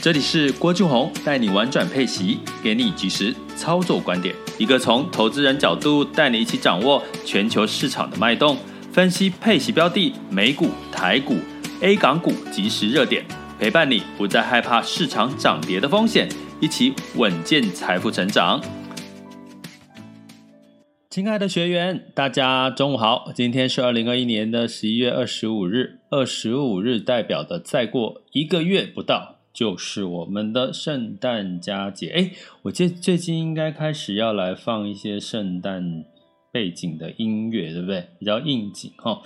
这里是郭俊宏带你玩转配息，给你及时操作观点，一个从投资人角度带你一起掌握全球市场的脉动，分析配息标的、美股、台股、A 港股即时热点，陪伴你不再害怕市场涨跌的风险，一起稳健财富成长。亲爱的学员，大家中午好，今天是二零二一年的十一月二十五日，二十五日代表的再过一个月不到。就是我们的圣诞佳节，哎，我记最近应该开始要来放一些圣诞背景的音乐，对不对？比较应景哈。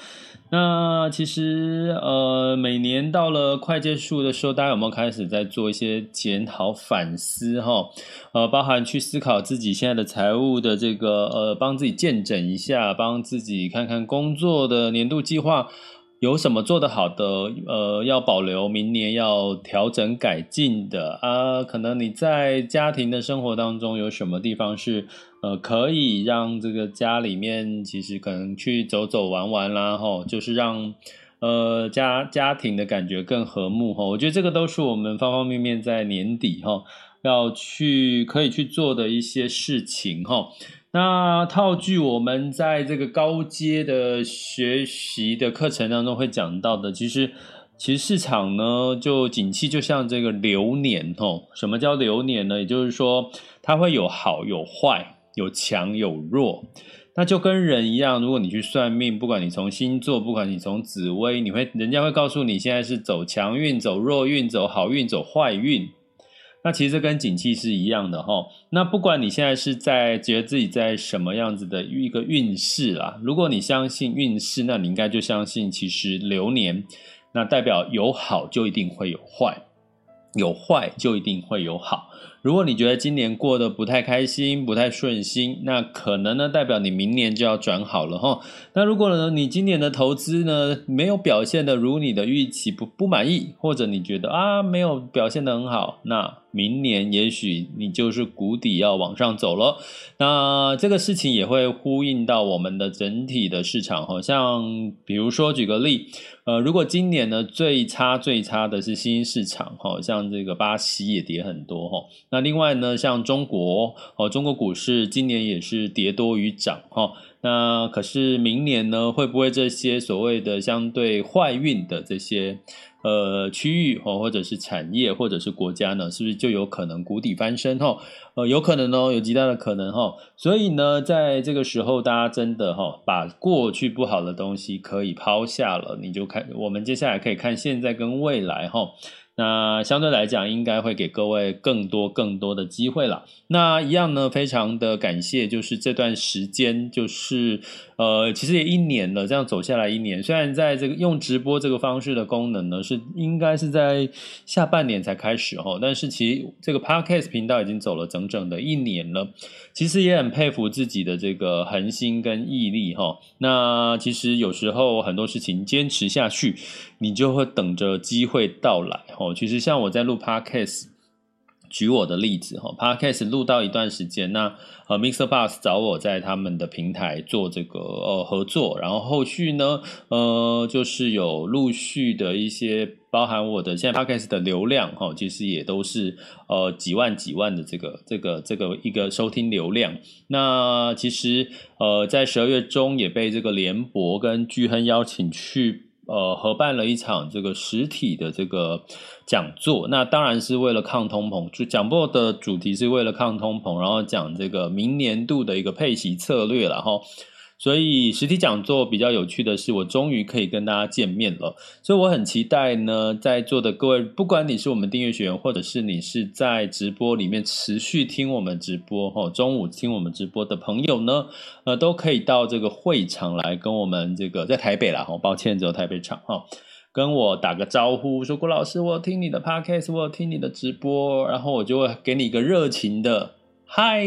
那其实呃，每年到了快结束的时候，大家有没有开始在做一些检讨反思哈？呃，包含去思考自己现在的财务的这个呃，帮自己健诊一下，帮自己看看工作的年度计划。有什么做得好的？呃，要保留，明年要调整改进的啊。可能你在家庭的生活当中有什么地方是呃可以让这个家里面其实可能去走走玩玩啦，吼，就是让呃家家庭的感觉更和睦哈。我觉得这个都是我们方方面面在年底哈要去可以去做的一些事情哈。那套句我们在这个高阶的学习的课程当中会讲到的，其实，其实市场呢，就景气就像这个流年哦。什么叫流年呢？也就是说，它会有好有坏，有强有弱。那就跟人一样，如果你去算命，不管你从星座，不管你从紫微，你会人家会告诉你现在是走强运、走弱运、走好运、走坏运。那其实跟景气是一样的哈。那不管你现在是在觉得自己在什么样子的一个运势啦，如果你相信运势，那你应该就相信其实流年，那代表有好就一定会有坏，有坏就一定会有好。如果你觉得今年过得不太开心、不太顺心，那可能呢代表你明年就要转好了哈。那如果呢你今年的投资呢没有表现得如你的预期，不不满意，或者你觉得啊没有表现得很好，那明年也许你就是谷底要往上走了。那这个事情也会呼应到我们的整体的市场，好像比如说举个例。呃，如果今年呢最差最差的是新兴市场，哈，像这个巴西也跌很多，哈。那另外呢，像中国，哦，中国股市今年也是跌多于涨，哈。那可是明年呢，会不会这些所谓的相对坏运的这些？呃，区域哦，或者是产业，或者是国家呢，是不是就有可能谷底翻身？哈，呃，有可能哦，有极大的可能哈。所以呢，在这个时候，大家真的哈，把过去不好的东西可以抛下了，你就看，我们接下来可以看现在跟未来哈。那相对来讲，应该会给各位更多更多的机会了。那一样呢，非常的感谢，就是这段时间，就是呃，其实也一年了，这样走下来一年。虽然在这个用直播这个方式的功能呢，是应该是在下半年才开始哈，但是其实这个 Podcast 频道已经走了整整的一年了。其实也很佩服自己的这个恒心跟毅力哈。那其实有时候很多事情坚持下去，你就会等着机会到来哈。其实像我在录 Podcast，举我的例子哈，Podcast 录到一段时间，那呃 m i x e r b u s 找我在他们的平台做这个呃合作，然后后续呢呃就是有陆续的一些。包含我的现在 Podcast 的流量哈，其实也都是呃几万几万的这个这个这个一个收听流量。那其实呃在十二月中也被这个联博跟巨亨邀请去呃合办了一场这个实体的这个讲座。那当然是为了抗通膨，就讲座的主题是为了抗通膨，然后讲这个明年度的一个配息策略了哈。所以实体讲座比较有趣的是，我终于可以跟大家见面了。所以我很期待呢，在座的各位，不管你是我们订阅学员，或者是你是在直播里面持续听我们直播，哈，中午听我们直播的朋友呢，呃，都可以到这个会场来跟我们这个在台北啦，哈，抱歉只有台北场，哈。跟我打个招呼，说郭老师，我听你的 podcast，我听你的直播，然后我就会给你一个热情的嗨，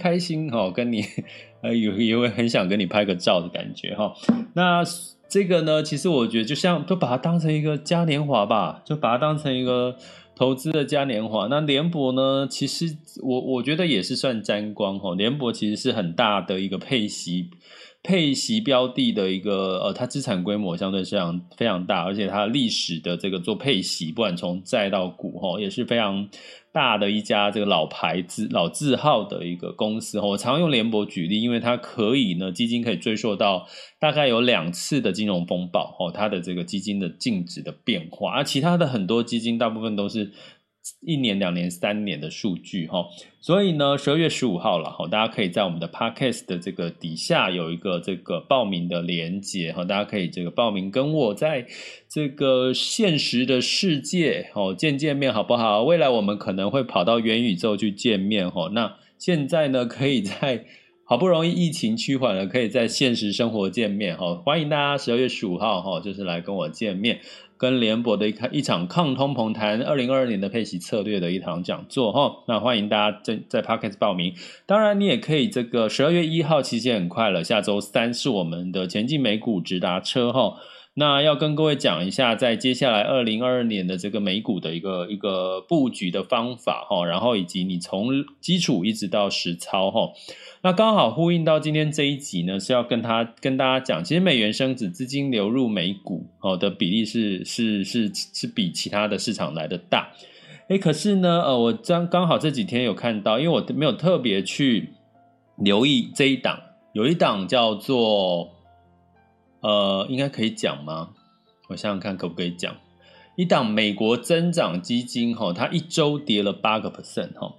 开心哈，跟你 呃有也会很想跟你拍个照的感觉哈。那这个呢，其实我觉得就像就把它当成一个嘉年华吧，就把它当成一个。投资的嘉年华，那联博呢？其实我我觉得也是算沾光哈。联博其实是很大的一个配息配息标的的一个呃，它资产规模相对非常非常大，而且它历史的这个做配息，不管从债到股哈，也是非常。大的一家这个老牌子老字号的一个公司，我常用联博举例，因为它可以呢，基金可以追溯到大概有两次的金融风暴哦，它的这个基金的净值的变化，而其他的很多基金大部分都是。一年、两年、三年的数据哈，所以呢，十二月十五号了哈，大家可以在我们的 Podcast 的这个底下有一个这个报名的连接哈，大家可以这个报名跟我在这个现实的世界哦见见面好不好？未来我们可能会跑到元宇宙去见面哈，那现在呢，可以在好不容易疫情趋缓了，可以在现实生活见面哈，欢迎大家十二月十五号哈，就是来跟我见面。跟联博的一一场抗通膨谈二零二二年的配息策略的一堂讲座哈，那欢迎大家在在 Pocket 报名。当然，你也可以这个十二月一号期间很快了，下周三是我们的前进美股直达车哈。那要跟各位讲一下，在接下来二零二二年的这个美股的一个一个布局的方法哈，然后以及你从基础一直到实操哈。那刚好呼应到今天这一集呢，是要跟他跟大家讲，其实美元升值、资金流入美股哦的比例是是是是比其他的市场来的大。诶，可是呢，呃，我刚刚好这几天有看到，因为我没有特别去留意这一档，有一档叫做。呃，应该可以讲吗？我想想看，可不可以讲？一档美国增长基金，哈，它一周跌了八个 percent，哈。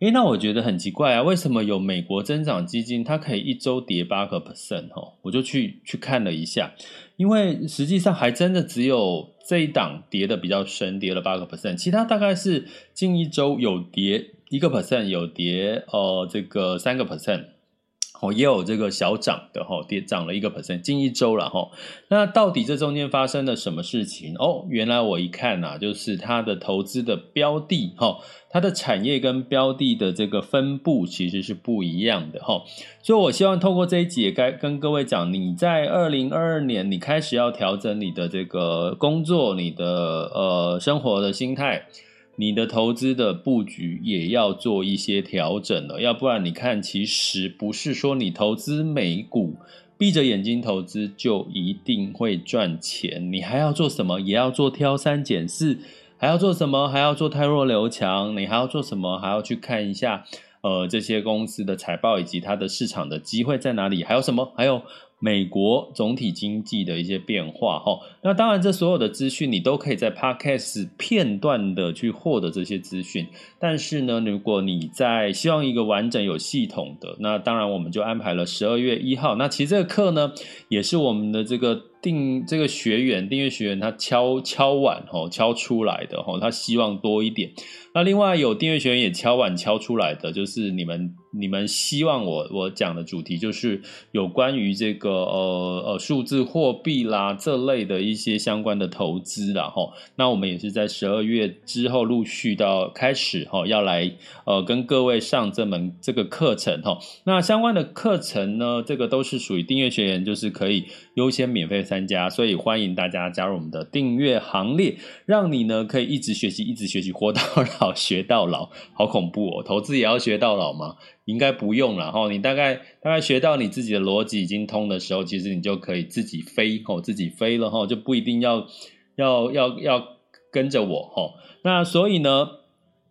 诶，那我觉得很奇怪啊，为什么有美国增长基金，它可以一周跌八个 percent，哈？我就去去看了一下，因为实际上还真的只有这一档跌的比较深，跌了八个 percent，其他大概是近一周有跌一个 percent，有跌呃这个三个 percent。哦，也有这个小涨的哈，跌涨了一个 percent，近一周了哈。那到底这中间发生了什么事情？哦，原来我一看呐、啊，就是它的投资的标的哈，它的产业跟标的的这个分布其实是不一样的哈。所以我希望透过这一集，该跟各位讲，你在二零二二年，你开始要调整你的这个工作，你的呃生活的心态。你的投资的布局也要做一些调整了，要不然你看，其实不是说你投资美股，闭着眼睛投资就一定会赚钱，你还要做什么？也要做挑三拣四，还要做什么？还要做汰弱留强，你还要做什么？还要去看一下，呃，这些公司的财报以及它的市场的机会在哪里？还有什么？还有。美国总体经济的一些变化，哈，那当然，这所有的资讯你都可以在 Podcast 片段的去获得这些资讯。但是呢，如果你在希望一个完整有系统的，那当然我们就安排了十二月一号。那其实这个课呢，也是我们的这个。订这个学员订阅学员，他敲敲碗吼，敲出来的吼，他希望多一点。那另外有订阅学员也敲碗敲出来的，就是你们你们希望我我讲的主题，就是有关于这个呃呃数字货币啦这类的一些相关的投资啦吼。那我们也是在十二月之后陆续到开始吼，要来呃跟各位上这门这个课程吼。那相关的课程呢，这个都是属于订阅学员，就是可以优先免费。参加，所以欢迎大家加入我们的订阅行列，让你呢可以一直学习，一直学习，活到老 学到老，好恐怖哦！投资也要学到老吗？应该不用了哈。你大概大概学到你自己的逻辑已经通的时候，其实你就可以自己飞哦，自己飞了哈，就不一定要要要要跟着我哈。那所以呢，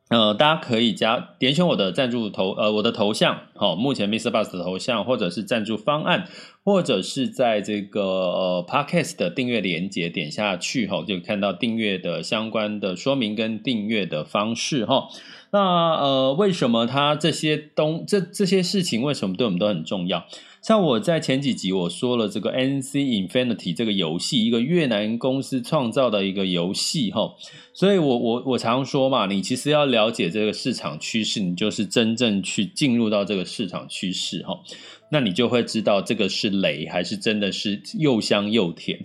呃，大家可以加点选我的赞助头呃我的头像，好，目前 Mr. Bus 的头像或者是赞助方案。或者是在这个呃 Podcast 的订阅连接点下去哈，就看到订阅的相关的说明跟订阅的方式哈。那呃，为什么它这些东这这些事情为什么对我们都很重要？像我在前几集我说了这个 NC Infinity 这个游戏，一个越南公司创造的一个游戏哈。所以我我我常说嘛，你其实要了解这个市场趋势，你就是真正去进入到这个市场趋势哈。那你就会知道这个是雷还是真的是又香又甜。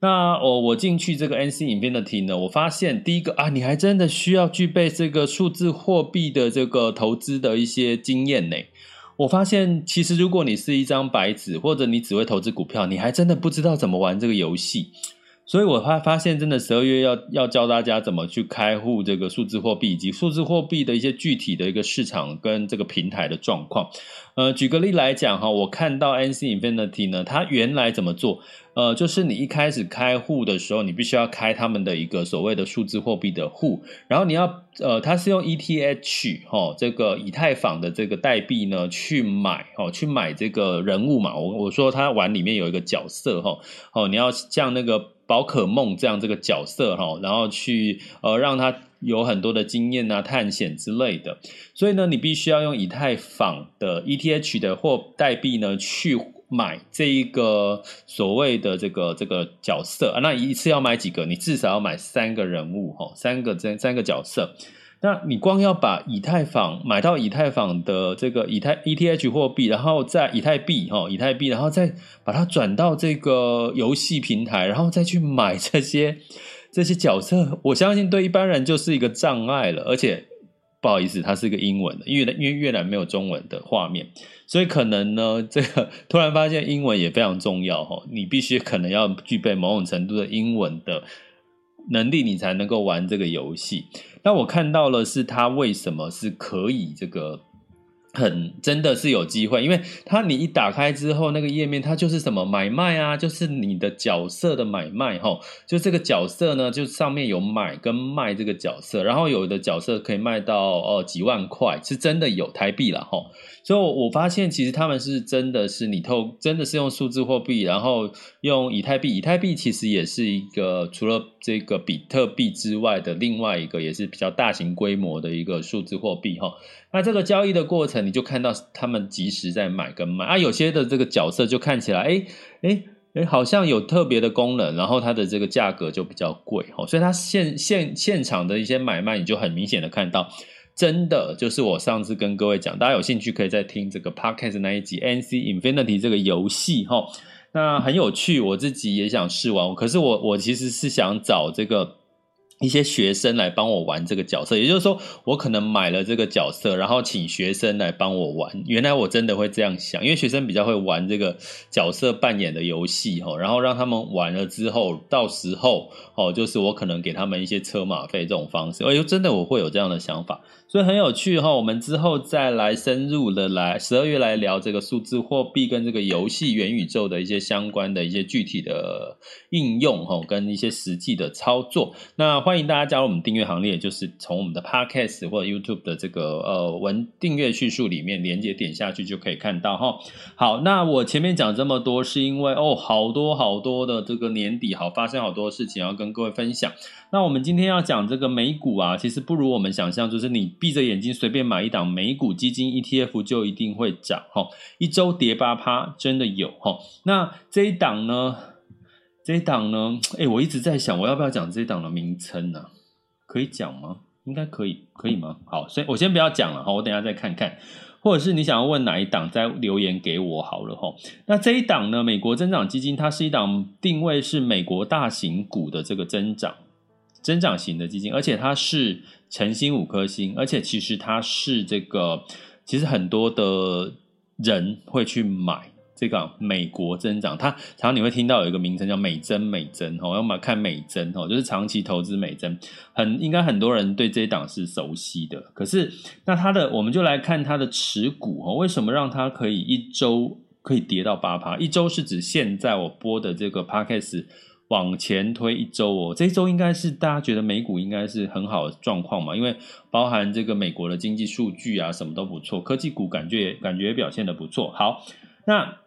那我，我进去这个 NC 影片的题呢，我发现第一个啊，你还真的需要具备这个数字货币的这个投资的一些经验呢。我发现其实如果你是一张白纸，或者你只会投资股票，你还真的不知道怎么玩这个游戏。所以我发发现，真的十二月要要教大家怎么去开户这个数字货币，以及数字货币的一些具体的一个市场跟这个平台的状况。呃，举个例来讲哈，我看到 NC Infinity 呢，它原来怎么做？呃，就是你一开始开户的时候，你必须要开他们的一个所谓的数字货币的户，然后你要呃，它是用 ETH 哈，这个以太坊的这个代币呢去买哦，去买这个人物嘛。我我说它玩里面有一个角色哈，哦，你要像那个。宝可梦这样这个角色哈，然后去呃让他有很多的经验啊、探险之类的，所以呢，你必须要用以太坊的 ETH 的或代币呢去买这一个所谓的这个这个角色啊，那一次要买几个？你至少要买三个人物哈，三个这三个角色。那你光要把以太坊买到以太坊的这个以太 ETH 货币，然后再以太币哈，以太币，然后再把它转到这个游戏平台，然后再去买这些这些角色，我相信对一般人就是一个障碍了。而且不好意思，它是一个英文的，因为因为越南没有中文的画面，所以可能呢，这个突然发现英文也非常重要哈，你必须可能要具备某种程度的英文的能力，你才能够玩这个游戏。那我看到了，是它为什么是可以这个很真的是有机会，因为他你一打开之后，那个页面它就是什么买卖啊，就是你的角色的买卖哈，就这个角色呢，就上面有买跟卖这个角色，然后有的角色可以卖到哦几万块，是真的有台币了哈。所以，我发现其实他们是真的是你透真的是用数字货币，然后用以太币。以太币其实也是一个除了这个比特币之外的另外一个，也是比较大型规模的一个数字货币哈。那这个交易的过程，你就看到他们即时在买跟卖啊。有些的这个角色就看起来，哎哎哎，好像有特别的功能，然后它的这个价格就比较贵哈。所以它现现现场的一些买卖，你就很明显的看到。真的就是我上次跟各位讲，大家有兴趣可以再听这个 podcast 那一集 NC Infinity 这个游戏哈，那很有趣，我自己也想试玩，可是我我其实是想找这个。一些学生来帮我玩这个角色，也就是说，我可能买了这个角色，然后请学生来帮我玩。原来我真的会这样想，因为学生比较会玩这个角色扮演的游戏哈，然后让他们玩了之后，到时候哦，就是我可能给他们一些车马费这种方式。哎呦，真的我会有这样的想法，所以很有趣哈。我们之后再来深入的来十二月来聊这个数字货币跟这个游戏元宇宙的一些相关的一些具体的应用哈，跟一些实际的操作。那。欢迎大家加入我们订阅行列，就是从我们的 Podcast 或者 YouTube 的这个呃文订阅叙述里面连接点下去就可以看到哈。好，那我前面讲这么多，是因为哦，好多好多的这个年底好发生好多事情要跟各位分享。那我们今天要讲这个美股啊，其实不如我们想象，就是你闭着眼睛随便买一档美股基金 ETF 就一定会涨哈，一周跌八趴，真的有哈。那这一档呢？这一档呢？哎，我一直在想，我要不要讲这一档的名称呢？可以讲吗？应该可以，可以吗？好，所以我先不要讲了哈，我等下再看看，或者是你想要问哪一档，再留言给我好了哈。那这一档呢？美国增长基金，它是一档定位是美国大型股的这个增长增长型的基金，而且它是晨星五颗星，而且其实它是这个，其实很多的人会去买。这个美国增长，它常常你会听到有一个名称叫美增美增哦，要么看美增哦，就是长期投资美增，很应该很多人对这一档是熟悉的。可是那它的，我们就来看它的持股哦，为什么让它可以一周可以跌到八趴？一周是指现在我播的这个 podcast 往前推一周哦，这一周应该是大家觉得美股应该是很好的状况嘛，因为包含这个美国的经济数据啊，什么都不错，科技股感觉感觉表现的不错。好，那。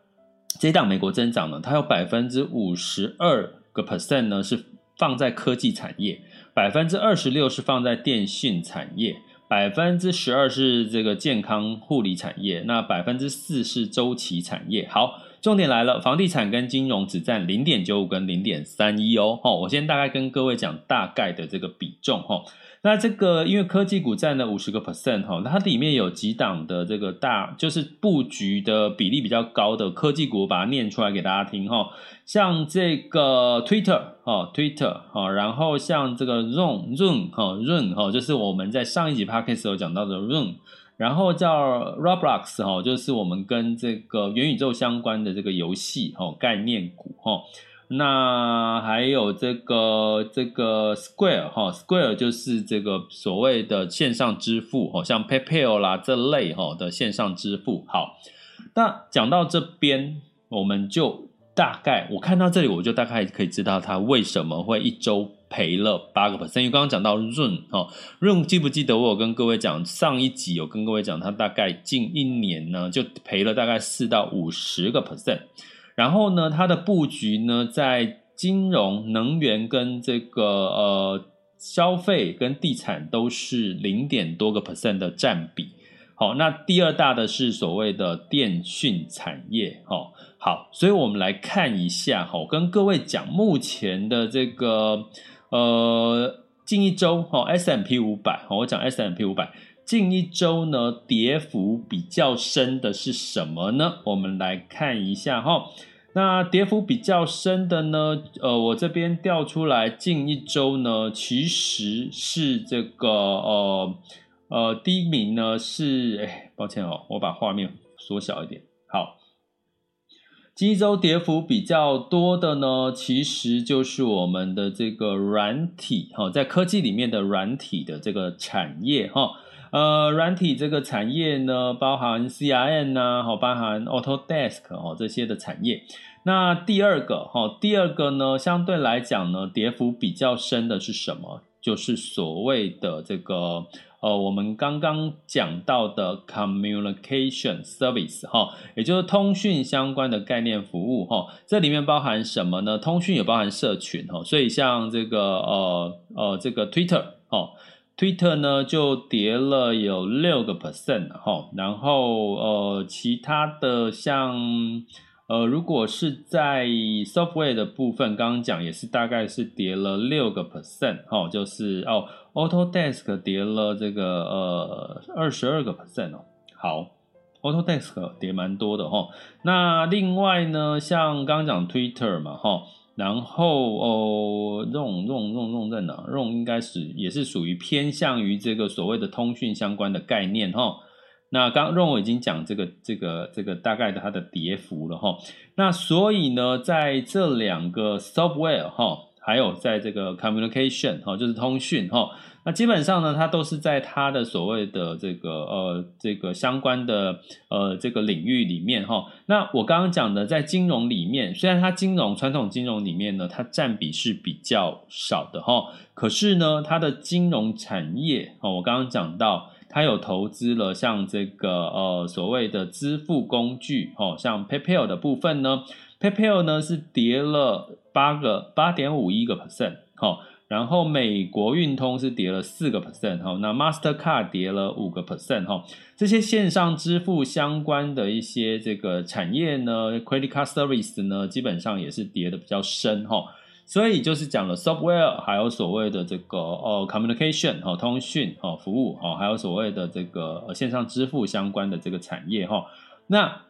这档美国增长呢，它有百分之五十二个 percent 呢是放在科技产业，百分之二十六是放在电信产业，百分之十二是这个健康护理产业，那百分之四是周期产业。好，重点来了，房地产跟金融只占零点九五跟零点三一哦。哈，我先大概跟各位讲大概的这个比重哈。那这个因为科技股占了五十个 percent 哈，它里面有几档的这个大就是布局的比例比较高的科技股，把它念出来给大家听哈。像这个 Twitter 哈，Twitter 哈，然后像这个 Zoom Zoom 哈，Zoom 哈，就是我们在上一集 Podcast 有讲到的 Zoom。然后叫 Roblox 哈，就是我们跟这个元宇宙相关的这个游戏哈概念股哈。那还有这个这个 Square 哈，Square 就是这个所谓的线上支付哈，像 PayPal 啦这类哈的线上支付。好，那讲到这边，我们就大概我看到这里，我就大概可以知道它为什么会一周。赔了八个 percent，因为刚刚讲到润哈润，记不记得我有跟各位讲上一集有跟各位讲，它大概近一年呢就赔了大概四到五十个 percent，然后呢它的布局呢在金融、能源跟这个呃消费跟地产都是零点多个 percent 的占比。好，那第二大的是所谓的电讯产业，哈，好，所以我们来看一下，哈，跟各位讲目前的这个。呃，近一周哈，S M P 五百，我讲 S M P 五百，近一周呢，跌幅比较深的是什么呢？我们来看一下哈。那跌幅比较深的呢，呃，我这边调出来，近一周呢，其实是这个呃呃，第一名呢是，哎，抱歉哦，我把画面缩小一点，好。今周跌幅比较多的呢，其实就是我们的这个软体哈，在科技里面的软体的这个产业哈，呃，软体这个产业呢，包含 CRN，呐，哈，包含 Autodesk 哦这些的产业。那第二个哈，第二个呢，相对来讲呢，跌幅比较深的是什么？就是所谓的这个。呃，我们刚刚讲到的 communication service 哈，也就是通讯相关的概念服务哈，这里面包含什么呢？通讯也包含社群哈，所以像这个呃呃这个 Twitter 哦，Twitter 呢就跌了有六个 percent 哈，然后呃其他的像。呃，如果是在 software 的部分，刚刚讲也是大概是跌了六个 percent，哦，就是哦，Autodesk 跌了这个呃二十二个 percent 哦，好，Autodesk 跌蛮多的哈、那另外呢，像刚刚讲 Twitter 嘛，哈、然后哦，Zoom Zoom Zoom Zoom 在哪？Zoom 应该是也是属于偏向于这个所谓的通讯相关的概念哈。那刚刚我已经讲这个这个这个大概的它的跌幅了哈，那所以呢，在这两个 software 哈，还有在这个 communication 哈，就是通讯哈，那基本上呢，它都是在它的所谓的这个呃这个相关的呃这个领域里面哈。那我刚刚讲的在金融里面，虽然它金融传统金融里面呢，它占比是比较少的哈，可是呢，它的金融产业哦，我刚刚讲到。他有投资了，像这个呃所谓的支付工具，哦，像 PayPal 的部分呢，PayPal 呢是跌了八个八点五一个 percent，好，然后美国运通是跌了四个 percent，哈，那 Mastercard 跌了五个 percent，哈，这些线上支付相关的一些这个产业呢，Credit Card Service 呢，基本上也是跌得比较深，哈。所以就是讲了 software，还有所谓的这个呃 communication 哈通讯哈服务哈，还有所谓的这个线上支付相关的这个产业哈，那。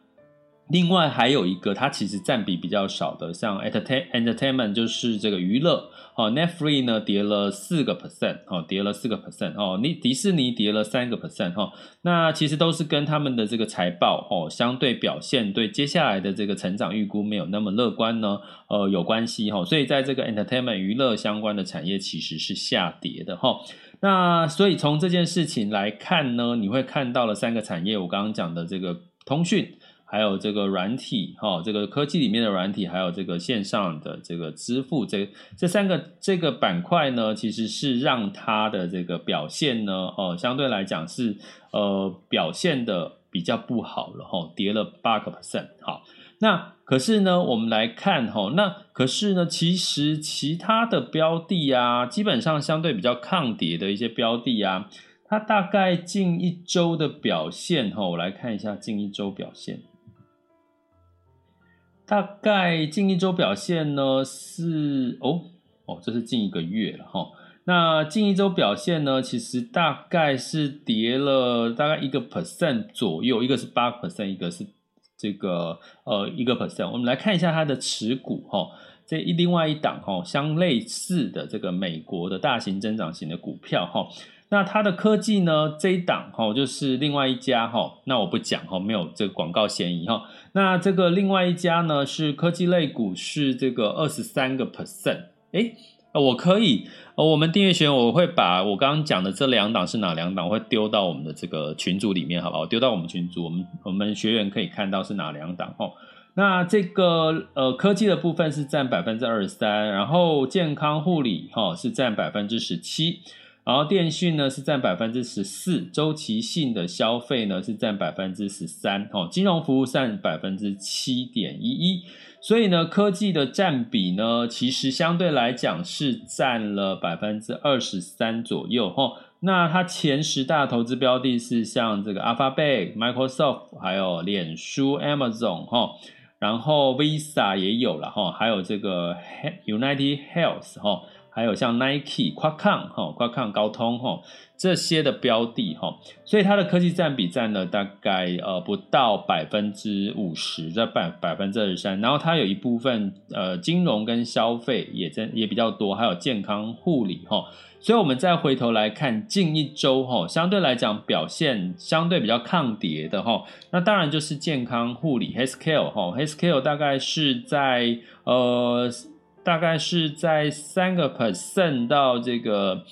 另外还有一个，它其实占比比较少的，像 entertainment 就是这个娱乐，哦，Netflix 呢跌了四个 percent，哦，跌了四个 percent，哦，你迪士尼跌了三个 percent，哈，那其实都是跟他们的这个财报，哦，相对表现对接下来的这个成长预估没有那么乐观呢，呃，有关系哈，所以在这个 entertainment 娱乐相关的产业其实是下跌的哈，那所以从这件事情来看呢，你会看到了三个产业，我刚刚讲的这个通讯。还有这个软体，哈，这个科技里面的软体，还有这个线上的这个支付，这这三个这个板块呢，其实是让它的这个表现呢，哦，相对来讲是呃表现的比较不好了，哈，跌了八个 percent，好，那可是呢，我们来看，哈，那可是呢，其实其他的标的啊，基本上相对比较抗跌的一些标的啊，它大概近一周的表现，哈，我来看一下近一周表现。大概近一周表现呢是哦哦，这是近一个月了哈。那近一周表现呢，其实大概是跌了大概一个 percent 左右，一个是八 percent，一个是这个呃一个 percent。我们来看一下它的持股哈，这一另外一档哈，相类似的这个美国的大型增长型的股票哈。那它的科技呢，这一档哈，就是另外一家哈，那我不讲哈，没有这个广告嫌疑哈。那这个另外一家呢，是科技类股，是这个二十三个 percent，诶我可以，我们订阅学员，我会把我刚刚讲的这两档是哪两档，我会丢到我们的这个群组里面，好不好？丢到我们群组，我们我们学员可以看到是哪两档哦。那这个呃科技的部分是占百分之二十三，然后健康护理哈是占百分之十七，然后电讯呢是占百分之十四，周期性的消费呢是占百分之十三，哦，金融服务占百分之七点一一。所以呢，科技的占比呢，其实相对来讲是占了百分之二十三左右哈。那它前十大投资标的是像这个 Alphabet、Microsoft，还有脸书、Amazon 哈，然后 Visa 也有了哈，还有这个 United Health 哈。还有像 Nike、Qualcomm 哈、Qualcomm 高通哈这些的标的哈，所以它的科技占比占了大概呃不到百分之五十，在百百分之二十三。然后它有一部分呃金融跟消费也真也比较多，还有健康护理哈。所以我们再回头来看近一周哈，相对来讲表现相对比较抗跌的哈，那当然就是健康护理 Healthcare 哈 Healthcare 大概是在呃。大概是在三个 percent 到这个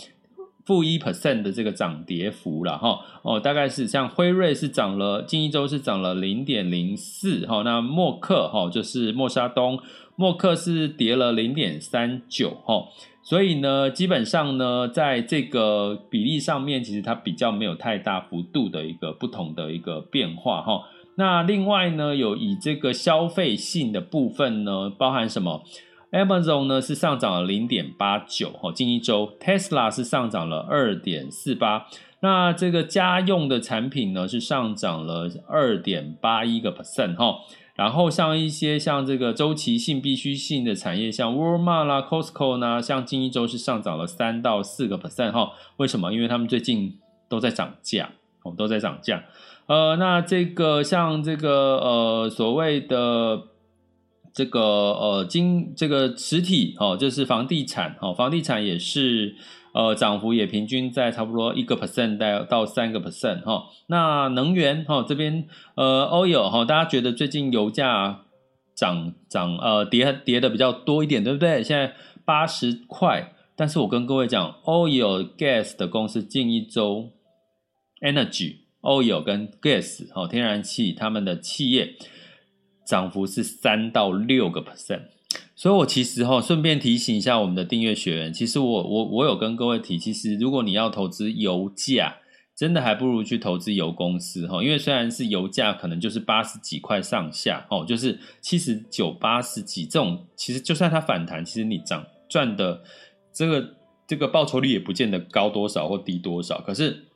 负一 percent 的这个涨跌幅了哈哦，大概是像辉瑞是涨了，近一周是涨了零点零四哈，那默克哈就是默沙东，默克是跌了零点三九哈，所以呢，基本上呢，在这个比例上面，其实它比较没有太大幅度的一个不同的一个变化哈。那另外呢，有以这个消费性的部分呢，包含什么？Amazon 呢是上涨了零点八九，哈，近一周，Tesla 是上涨了二点四八，那这个家用的产品呢是上涨了二点八一个 percent，哈，然后像一些像这个周期性、必需性的产业，像 Walmart 啦、Costco 呢，像近一周是上涨了三到四个 percent，哈，为什么？因为他们最近都在涨价，哦，都在涨价，呃，那这个像这个呃所谓的。这个呃，金这个实体哦，就是房地产哦，房地产也是呃，涨幅也平均在差不多一个 percent 到到三个 percent 哈。那能源哈这边呃，oil 哈，大家觉得最近油价涨涨呃跌跌的比较多一点，对不对？现在八十块，但是我跟各位讲，oil gas 的公司近一周 energy oil 跟 gas 哦，天然气他们的企业。涨幅是三到六个 percent，所以我其实哈顺便提醒一下我们的订阅学员，其实我我我有跟各位提，其实如果你要投资油价，真的还不如去投资油公司哈，因为虽然是油价可能就是八十几块上下哦，就是七十九八十几这种，其实就算它反弹，其实你涨赚的这个这个报酬率也不见得高多少或低多少，可是。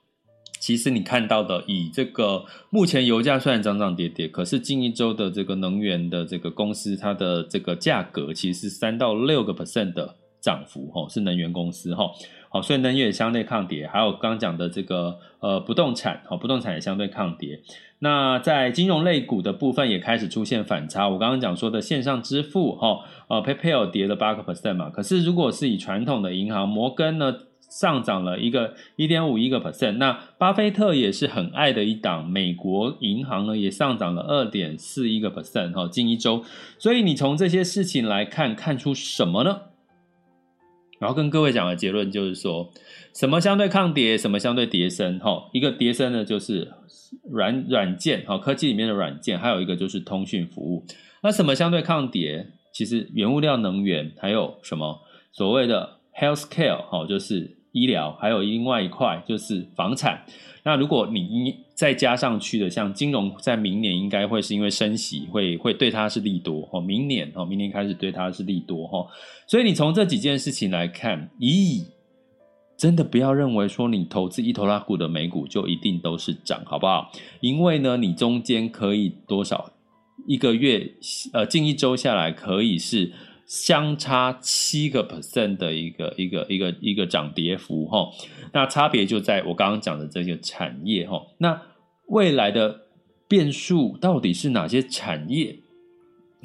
其实你看到的，以这个目前油价虽然涨涨跌跌，可是近一周的这个能源的这个公司，它的这个价格其实是三到六个 percent 的涨幅，哈，是能源公司，哈，好，所以能源也相对抗跌。还有刚讲的这个呃不动产，哈，不动产也相对抗跌。那在金融类股的部分也开始出现反差。我刚刚讲说的线上支付，哈，呃，PayPal 跌了八个 percent 嘛，可是如果是以传统的银行，摩根呢？上涨了一个一点五一个 percent，那巴菲特也是很爱的一档美国银行呢，也上涨了二点四一个 percent 哈，近一周。所以你从这些事情来看，看出什么呢？然后跟各位讲的结论就是说，什么相对抗跌，什么相对跌升哈。一个跌升呢，就是软软件哈，科技里面的软件，还有一个就是通讯服务。那什么相对抗跌？其实原物料、能源，还有什么所谓的 healthcare 哦，就是。医疗还有另外一块就是房产，那如果你再加上去的，像金融，在明年应该会是因为升息，会会对它是利多哦。明年哦，明年开始对它是利多哈。所以你从这几件事情来看，咦，真的不要认为说你投资一头拉股的美股就一定都是涨，好不好？因为呢，你中间可以多少一个月呃近一周下来可以是相差七个 percent 的一个一个一个一个涨跌幅哈。那差别就在我刚刚讲的这些产业哈。那未来的变数到底是哪些产业？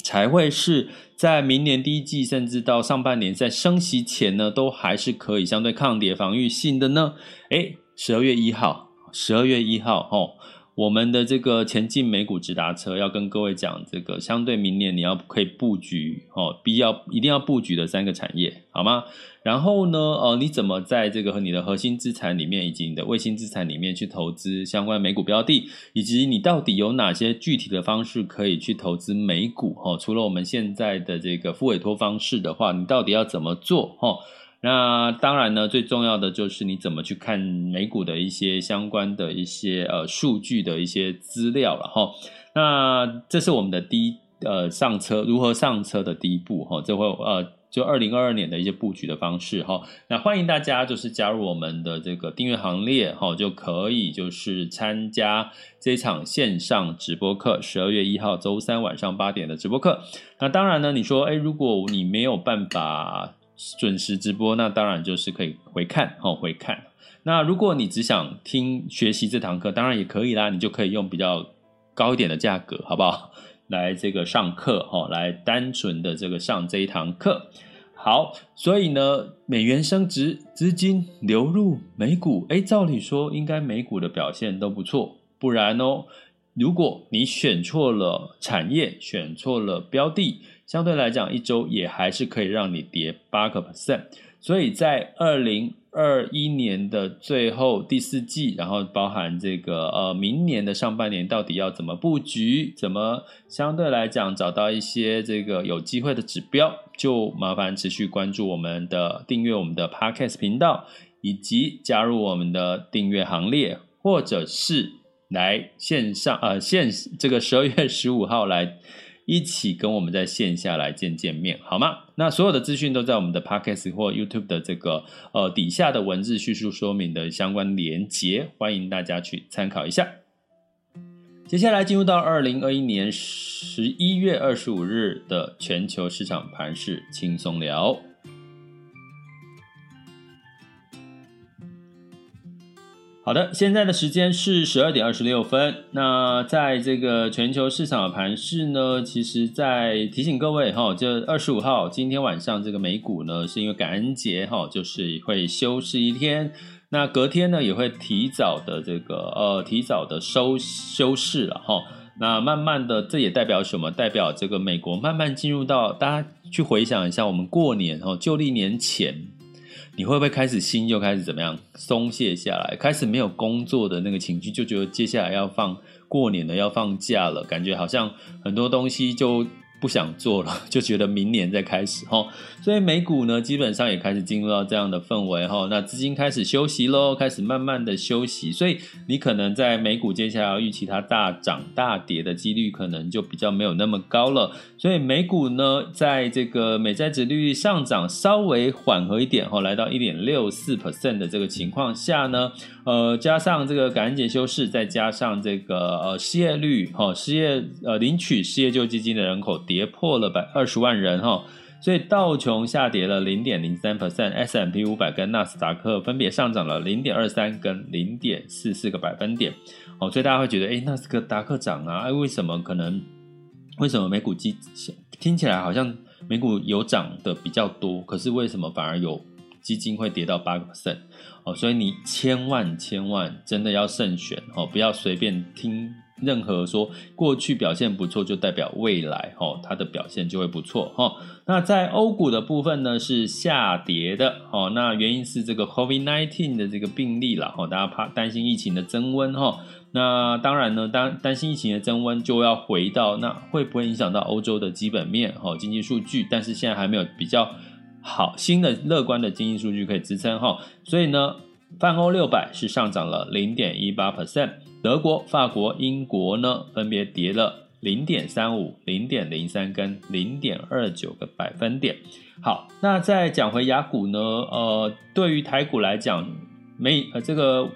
才会是在明年第一季，甚至到上半年，在升息前呢，都还是可以相对抗跌防御性的呢？诶，十二月一号，十二月一号，哦。我们的这个前进美股直达车要跟各位讲，这个相对明年你要可以布局哦，必要一定要布局的三个产业，好吗？然后呢，呃，你怎么在这个和你的核心资产里面，以及你的卫星资产里面去投资相关美股标的，以及你到底有哪些具体的方式可以去投资美股？哦，除了我们现在的这个付委托方式的话，你到底要怎么做？哦。那当然呢，最重要的就是你怎么去看美股的一些相关的一些呃数据的一些资料了哈。那这是我们的第一呃上车如何上车的第一步哈，这会呃就二零二二年的一些布局的方式哈。那欢迎大家就是加入我们的这个订阅行列哈，就可以就是参加这场线上直播课，十二月一号周三晚上八点的直播课。那当然呢，你说哎，如果你没有办法。准时直播，那当然就是可以回看哦，回看。那如果你只想听学习这堂课，当然也可以啦，你就可以用比较高一点的价格，好不好？来这个上课哈，来单纯的这个上这一堂课。好，所以呢，美元升值，资金流入美股，诶，照理说应该美股的表现都不错，不然哦，如果你选错了产业，选错了标的。相对来讲，一周也还是可以让你跌八个 percent，所以在二零二一年的最后第四季，然后包含这个呃明年的上半年，到底要怎么布局，怎么相对来讲找到一些这个有机会的指标，就麻烦持续关注我们的订阅我们的 Podcast 频道，以及加入我们的订阅行列，或者是来线上呃线这个十二月十五号来。一起跟我们在线下来见见面，好吗？那所有的资讯都在我们的 Podcast 或 YouTube 的这个呃底下的文字叙述说明的相关连结，欢迎大家去参考一下。接下来进入到二零二一年十一月二十五日的全球市场盘势轻松聊。好的，现在的时间是十二点二十六分。那在这个全球市场的盘势呢，其实，在提醒各位哈，就二十五号今天晚上这个美股呢，是因为感恩节哈，就是会休市一天。那隔天呢，也会提早的这个呃，提早的收休市了哈。那慢慢的，这也代表什么？代表这个美国慢慢进入到大家去回想一下，我们过年哈，旧历年前。你会不会开始心又开始怎么样松懈下来，开始没有工作的那个情绪，就觉得接下来要放过年了，要放假了，感觉好像很多东西就。不想做了，就觉得明年再开始哈，所以美股呢，基本上也开始进入到这样的氛围哈。那资金开始休息喽，开始慢慢的休息，所以你可能在美股接下来要预期它大涨大跌的几率，可能就比较没有那么高了。所以美股呢，在这个美债殖利率上涨稍微缓和一点哈，来到一点六四 percent 的这个情况下呢。呃，加上这个感恩节休市，再加上这个呃失业率哈，失业呃领取失业救济金的人口跌破了百二十万人哈，所以道琼下跌了零点零三 percent，S M P 五百跟纳斯达克分别上涨了零点二三跟零点四四个百分点哦，所以大家会觉得，哎，纳斯达克涨啊，哎，为什么可能？为什么美股基听起来好像美股有涨的比较多，可是为什么反而有基金会跌到八个 percent？所以你千万千万真的要慎选哦，不要随便听任何说过去表现不错就代表未来哦，它的表现就会不错哈。那在欧股的部分呢是下跌的哦，那原因是这个 COVID-19 的这个病例了哈，大家怕担心疫情的增温哈。那当然呢，当担心疫情的增温就要回到那会不会影响到欧洲的基本面哈经济数据，但是现在还没有比较。好，新的乐观的经济数据可以支撑哈，所以呢，泛欧六百是上涨了零点一八 percent，德国、法国、英国呢分别跌了零点三五、零点零三跟零点二九个百分点。好，那再讲回雅股呢，呃，对于台股来讲，没呃这个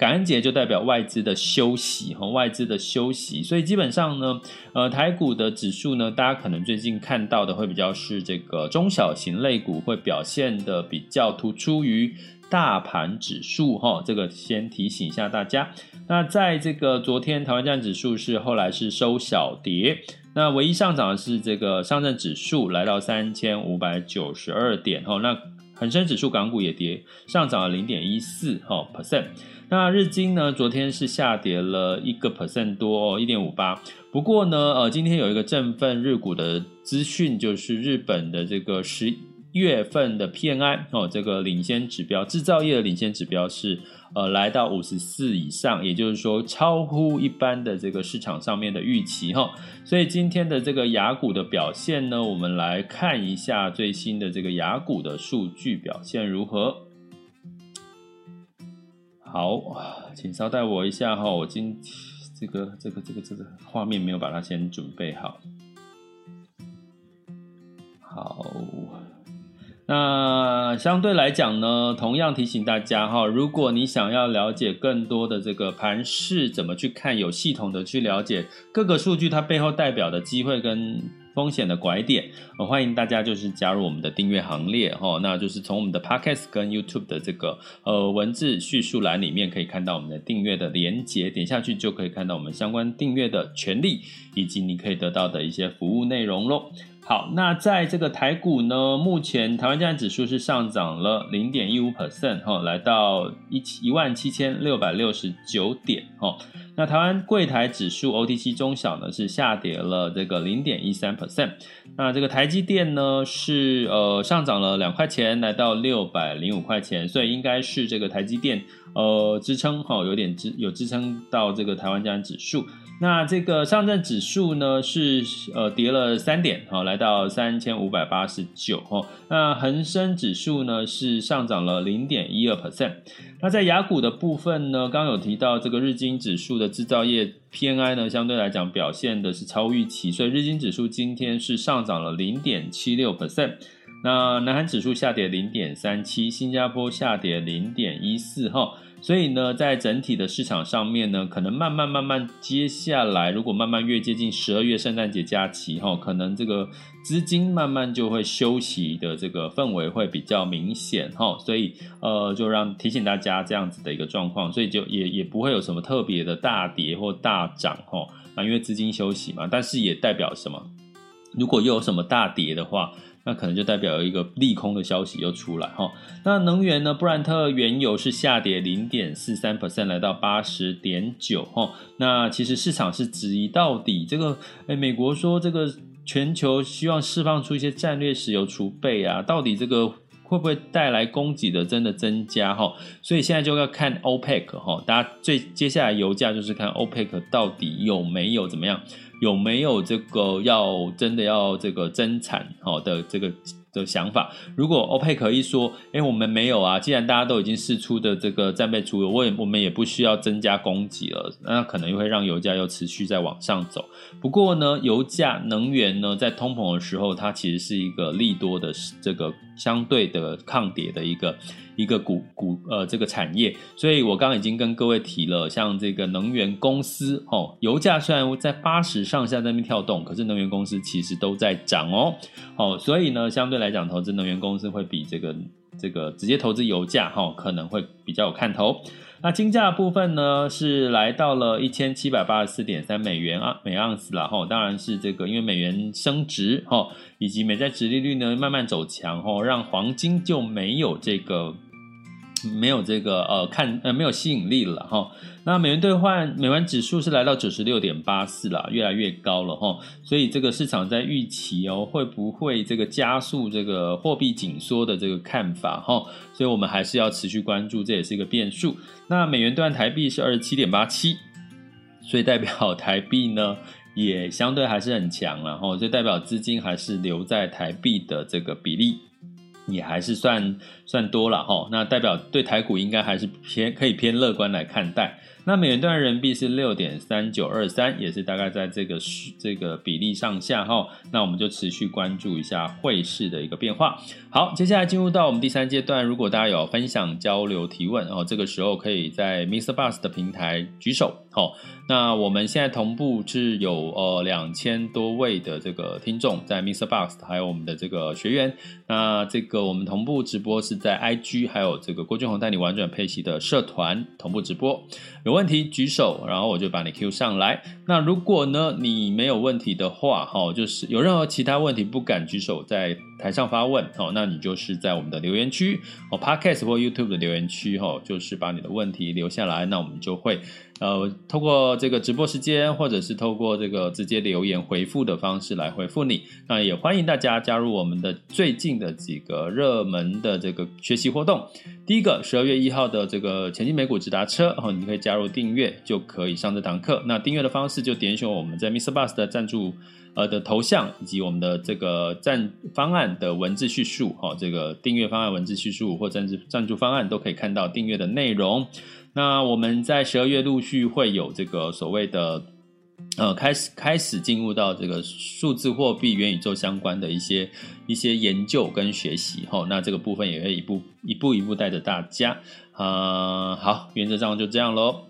感恩节就代表外资的休息和外资的休息，所以基本上呢，呃，台股的指数呢，大家可能最近看到的会比较是这个中小型类股会表现的比较突出于大盘指数哈，这个先提醒一下大家。那在这个昨天台湾站指数是后来是收小跌，那唯一上涨的是这个上证指数来到三千五百九十二点哈，那恒生指数港股也跌，上涨了零点一四哈 percent。那日经呢？昨天是下跌了一个 percent 多，一点五八。不过呢，呃，今天有一个振奋日股的资讯，就是日本的这个十月份的 PMI 哦，这个领先指标，制造业的领先指标是呃来到五十四以上，也就是说超乎一般的这个市场上面的预期哈。所以今天的这个雅股的表现呢，我们来看一下最新的这个雅股的数据表现如何。好，请稍待我一下哈，我今这个这个这个这个画面没有把它先准备好。好，那相对来讲呢，同样提醒大家哈，如果你想要了解更多的这个盘势怎么去看，有系统的去了解各个数据它背后代表的机会跟。风险的拐点，欢迎大家就是加入我们的订阅行列。哦，那就是从我们的 Podcast 跟 YouTube 的这个呃文字叙述栏里面可以看到我们的订阅的连接，点下去就可以看到我们相关订阅的权利以及你可以得到的一些服务内容喽。好，那在这个台股呢，目前台湾加权指数是上涨了零点一五 percent 哈，来到一一万七千六百六十九点哈。那台湾柜台指数 OTC 中小呢是下跌了这个零点一三 percent。那这个台积电呢是呃上涨了两块钱，来到六百零五块钱，所以应该是这个台积电呃支撑哈，有点支有支撑到这个台湾加权指数。那这个上证指数呢是呃跌了三点，好，来到三千五百八十九哈。那恒生指数呢是上涨了零点一二 percent。那在雅股的部分呢，刚有提到这个日经指数的制造业 PMI 呢，相对来讲表现的是超预期，所以日经指数今天是上涨了零点七六 percent。那南韩指数下跌零点三七，新加坡下跌零点一四哈。所以呢，在整体的市场上面呢，可能慢慢慢慢，接下来如果慢慢越接近十二月圣诞节假期哈，可能这个资金慢慢就会休息的这个氛围会比较明显哈，所以呃，就让提醒大家这样子的一个状况，所以就也也不会有什么特别的大跌或大涨哈那，因为资金休息嘛，但是也代表什么？如果又有什么大跌的话。那可能就代表有一个利空的消息又出来哈。那能源呢？布兰特原油是下跌零点四三 percent，来到八十点九哈。那其实市场是质疑到底这个，诶美国说这个全球希望释放出一些战略石油储备啊，到底这个会不会带来供给的真的增加哈？所以现在就要看 OPEC 哈，大家最接下来油价就是看 OPEC 到底有没有怎么样。有没有这个要真的要这个增产好的这个的想法？如果欧佩克一说，哎，我们没有啊，既然大家都已经释出的这个战备储油，我也我们也不需要增加供给了，那可能又会让油价又持续在往上走。不过呢，油价能源呢，在通膨的时候，它其实是一个利多的这个相对的抗跌的一个。一个股股呃，这个产业，所以我刚刚已经跟各位提了，像这个能源公司哦，油价虽然在八十上下在那边跳动，可是能源公司其实都在涨哦，哦，所以呢，相对来讲，投资能源公司会比这个这个直接投资油价哈、哦，可能会比较有看头。那金价部分呢，是来到了一千七百八十四点三美元啊每盎司了哈，当然是这个因为美元升值哈，以及美债值利率呢慢慢走强哈，让黄金就没有这个。没有这个呃看呃没有吸引力了哈，那美元兑换美元指数是来到九十六点八四了，越来越高了哈，所以这个市场在预期哦会不会这个加速这个货币紧缩的这个看法哈，所以我们还是要持续关注，这也是一个变数。那美元兑换台币是二十七点八七，所以代表台币呢也相对还是很强了哈，所以代表资金还是留在台币的这个比例。也还是算算多了哈，那代表对台股应该还是偏可以偏乐观来看待。那美元兑人民币是六点三九二三，也是大概在这个这个比例上下哈。那我们就持续关注一下汇市的一个变化。好，接下来进入到我们第三阶段，如果大家有分享、交流、提问哦，这个时候可以在 Mr. Bus 的平台举手。好，那我们现在同步是有呃两千多位的这个听众在 Mr. Bus，还有我们的这个学员。那这个我们同步直播是在 IG，还有这个郭俊宏带你玩转佩奇的社团同步直播。有问题举手，然后我就把你 Q 上来。那如果呢你没有问题的话，哈，就是有任何其他问题不敢举手在台上发问，哦，那你就是在我们的留言区，哦，Podcast 或 YouTube 的留言区，哈，就是把你的问题留下来，那我们就会。呃，透过这个直播时间，或者是透过这个直接留言回复的方式来回复你。那也欢迎大家加入我们的最近的几个热门的这个学习活动。第一个，十二月一号的这个前进美股直达车，哦，你可以加入订阅，就可以上这堂课。那订阅的方式就点选我们在 Mr. Bus 的赞助呃的头像，以及我们的这个赞方案的文字叙述，哈，这个订阅方案文字叙述或赞助赞助方案都可以看到订阅的内容。那我们在十二月陆续会有这个所谓的，呃，开始开始进入到这个数字货币、元宇宙相关的一些一些研究跟学习齁。那这个部分也会一步一步一步带着大家。啊、好，原则上就这样喽。